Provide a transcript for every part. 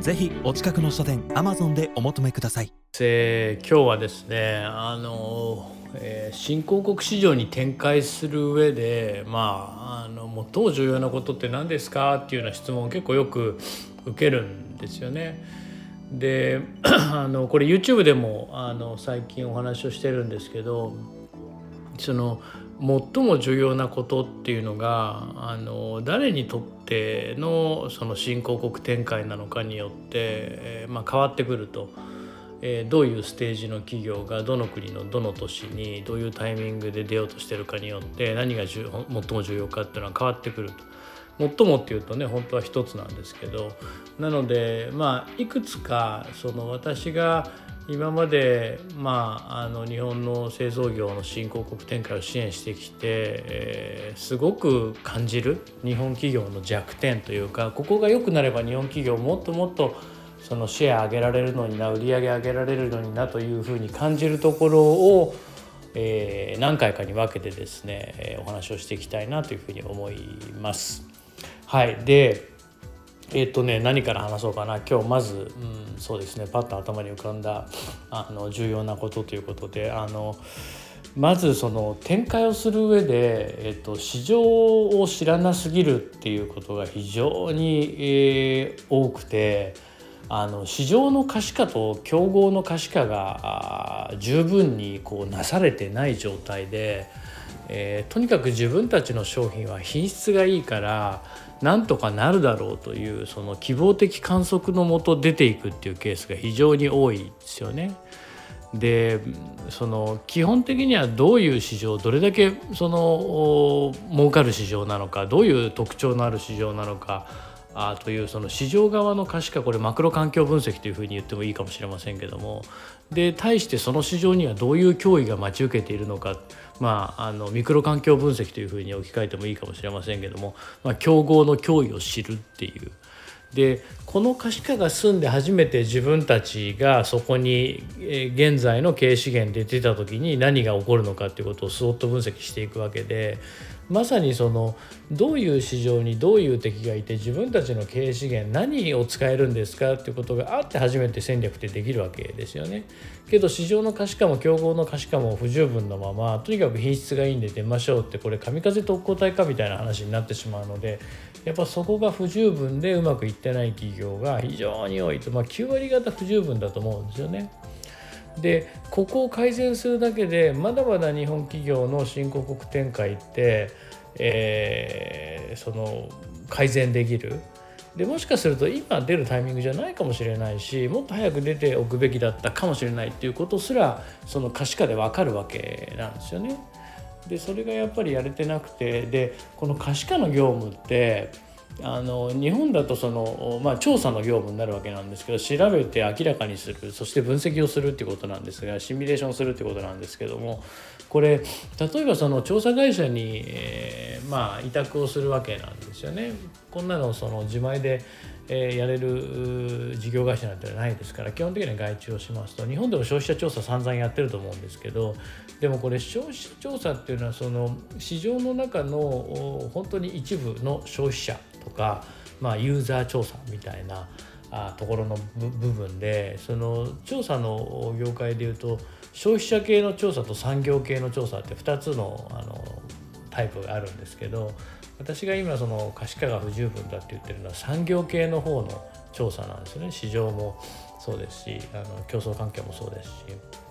ぜひお近くの書店アマゾンでお求めください、えー、今日はですねあの、えー、新興国市場に展開する上でまああの最も重要なことって何ですかっていうような質問を結構よく受けるんですよね。で あのこれ YouTube でもあの最近お話をしてるんですけどその最も重要なことっていうのがあの誰にとってのその新興国展開なのかによって、えー、まあ、変わってくると、えー、どういうステージの企業がどの国のどの都市にどういうタイミングで出ようとしてるかによって何が最も重要かっていうのは変わってくると。最もっていうとね本当は一つなんですけどなのでまあいくつかその私が今まで、まあ、あの日本の製造業の新興国展開を支援してきて、えー、すごく感じる日本企業の弱点というかここが良くなれば日本企業もっともっとそのシェア上げられるのにな売り上げ上げられるのになというふうに感じるところを、えー、何回かに分けてですね、お話をしていきたいなというふうに思います。はい、でえっ、とね何から話そうかな。今日まず、うん、そうですね。パッと頭に浮かんだあの重要なことということであのまずその展開をする上で、えっと、市場を知らなすぎるっていうことが非常に、えー、多くてあの市場の可視化と競合の可視化が十分にこうなされてない状態で、えー、とにかく自分たちの商品は品質がいいからなんとかなるだろうというその希望的観測のもと出ていくっていうケースが非常に多いですよね。でその基本的にはどういう市場どれだけその儲かる市場なのかどういう特徴のある市場なのかあというその市場側の可視化これマクロ環境分析というふうに言ってもいいかもしれませんけども。で対してその市場にはどういう脅威が待ち受けているのか。まあ、あのミクロ環境分析というふうに置き換えてもいいかもしれませんけども、まあ、競合の脅威を知るっていう。でこの可視化が済んで初めて自分たちがそこに現在の経営資源で出た時に何が起こるのかっていうことをスウォット分析していくわけで。まさにそのどういう市場にどういう敵がいて自分たちの経営資源何を使えるんですかっていうことがあって初めて戦略ってできるわけですよね。けど市場の可視化も競合の可視化も不十分のままとにかく品質がいいんで出ましょうってこれ神風特攻隊かみたいな話になってしまうのでやっぱそこが不十分でうまくいってない企業が非常に多いと、まあ、9割方不十分だと思うんですよね。でここを改善するだけでまだまだ日本企業の新興国展開って、えー、その改善できるでもしかすると今出るタイミングじゃないかもしれないしもっと早く出ておくべきだったかもしれないっていうことすらその可視化で分かるわけなんですよね。でそれがやっぱりやれてなくてでこの可視化の業務ってあの日本だとその、まあ、調査の業務になるわけなんですけど調べて明らかにするそして分析をするっていうことなんですがシミュレーションするっていうことなんですけどもこれ例えばその調査会社に、えー、まあ委託をするわけなんですよね。こんなのその自前で、えー、やれる事業会社なんてないですから基本的には外注をしますと日本でも消費者調査散々やってると思うんですけどでもこれ消費者調査っていうのはその市場の中の本当に一部の消費者とか、まあ、ユーザー調査みたいなあところの部分でその調査の業界でいうと消費者系の調査と産業系の調査って2つのあのタイプがあるんですけど私が今その可視化が不十分だって言ってるのは産業系の方の調査なんですよね市場もそうですしあの競争関係もそうですし。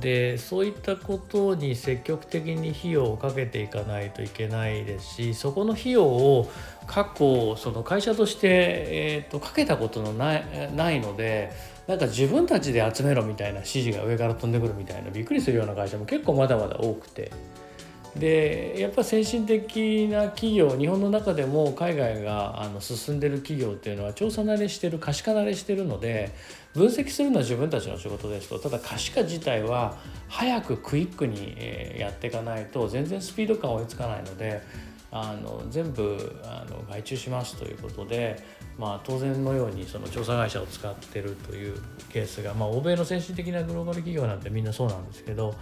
でそういったことに積極的に費用をかけていかないといけないですしそこの費用を過去その会社として、えーと、かけたことのないないのでなんか自分たちで集めろみたいな指示が上から飛んでくるみたいなびっくりするような会社も結構まだまだ多くて。でやっぱ先進的な企業日本の中でも海外があの進んでる企業っていうのは調査慣れしてる可視化慣れしてるので分析するのは自分たちの仕事ですと。ただ可視化自体は早くクイックにやっていかないと全然スピード感追いつかないのであの全部あの外注しますということで、まあ、当然のようにその調査会社を使ってるというケースが、まあ、欧米の先進的なグローバル企業なんてみんなそうなんですけど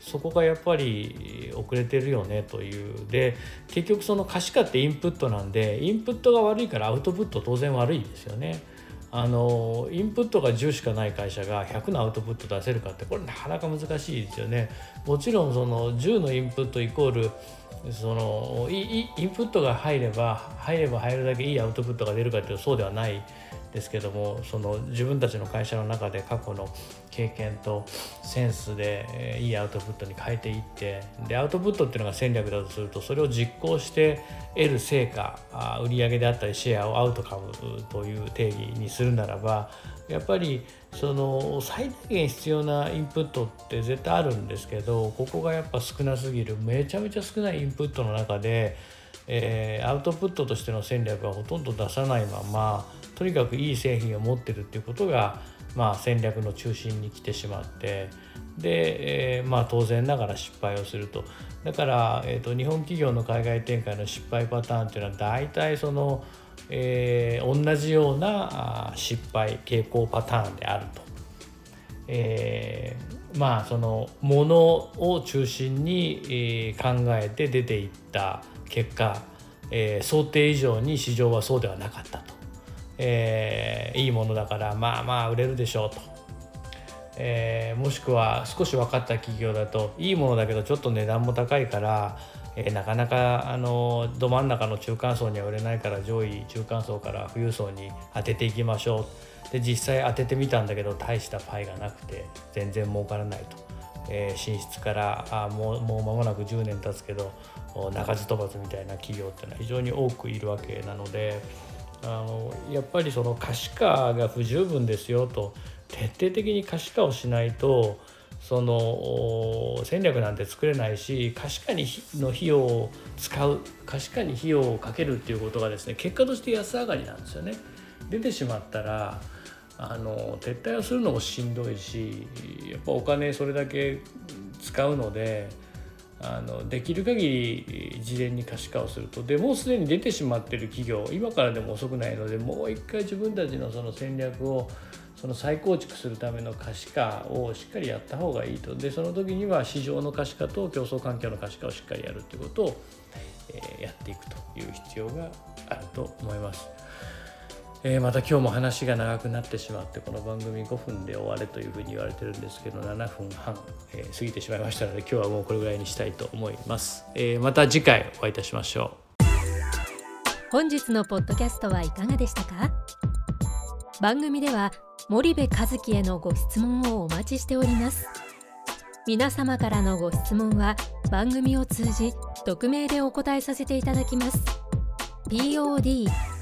そこがやっぱり遅れてるよねというで結局その可視化ってインプットなんでインプットが悪いからアウトプット当然悪いですよね。あのインプットが10しかない会社が100のアウトプット出せるかってこれなかなか難しいですよね。もちろんその10のインプットイコールそのインプットが入れば入れば入るだけいいアウトプットが出るかっていうとそうではないですけどもその自分たちの会社の中で過去の経験とセンスでいいアウトプットに変えていってでアウトプットっていうのが戦略だとするとそれを実行して得る成果売上であったりシェアをアウトカムという定義にするならばやっぱりその最大限必要なインプットって絶対あるんですけどここがやっぱ少なすぎるめちゃめちゃ少ないインプットの中で、えー、アウトプットとしての戦略はほとんど出さないままとにかくいい製品を持ってるっていうことが、まあ、戦略の中心に来てしまってで、えー、まあ、当然ながら失敗をするとだから、えーと、日本企業の海外展開の失敗パターンっていうのは大体そのえー、同じような失敗傾向パターンであると。えー、まあそのものを中心に、え、考えて出ていった結果、え、想定以上に市場はそうではなかったと、えー、いいものだからまあまあ売れるでしょうと、えー、もしくは少し分かった企業だといいものだけどちょっと値段も高いからえー、なかなかあのど真ん中の中間層には売れないから上位中間層から富裕層に当てていきましょう。で実際当ててみたんだけど大したパイがなくて全然儲からないと、えー、進出からあもうもう間もなく10年経つけど鳴かず飛ばずみたいな企業っていうのは非常に多くいるわけなのであのやっぱりその可視化が不十分ですよと徹底的に可視化をしないとその戦略なんて作れないし可視化にの費用を使う可視化に費用をかけるっていうことがですね結果として安上がりなんですよね。出てしまったらあの撤退をするのもしんどいしやっぱお金それだけ使うのであのできる限り事前に可視化をするとでもうすでに出てしまってる企業今からでも遅くないのでもう一回自分たちのその戦略をその再構築するための可視化をしっかりやった方がいいとでその時には市場の可視化と競争環境の可視化をしっかりやるということを、え、やっていくという必要があると思います。えー、また今日も話が長くなってしまってこの番組5分で終われというふうに言われてるんですけど7分半、えー、過ぎてしまいましたので今日はもうこれぐらいにしたいと思います、えー、また次回お会いいたしましょう。本日のポッドキャストはいかがでしたか？番組では森部和樹へのご質問をお待ちしております。皆様からのご質問は番組を通じ匿名でお答えさせていただきます。POD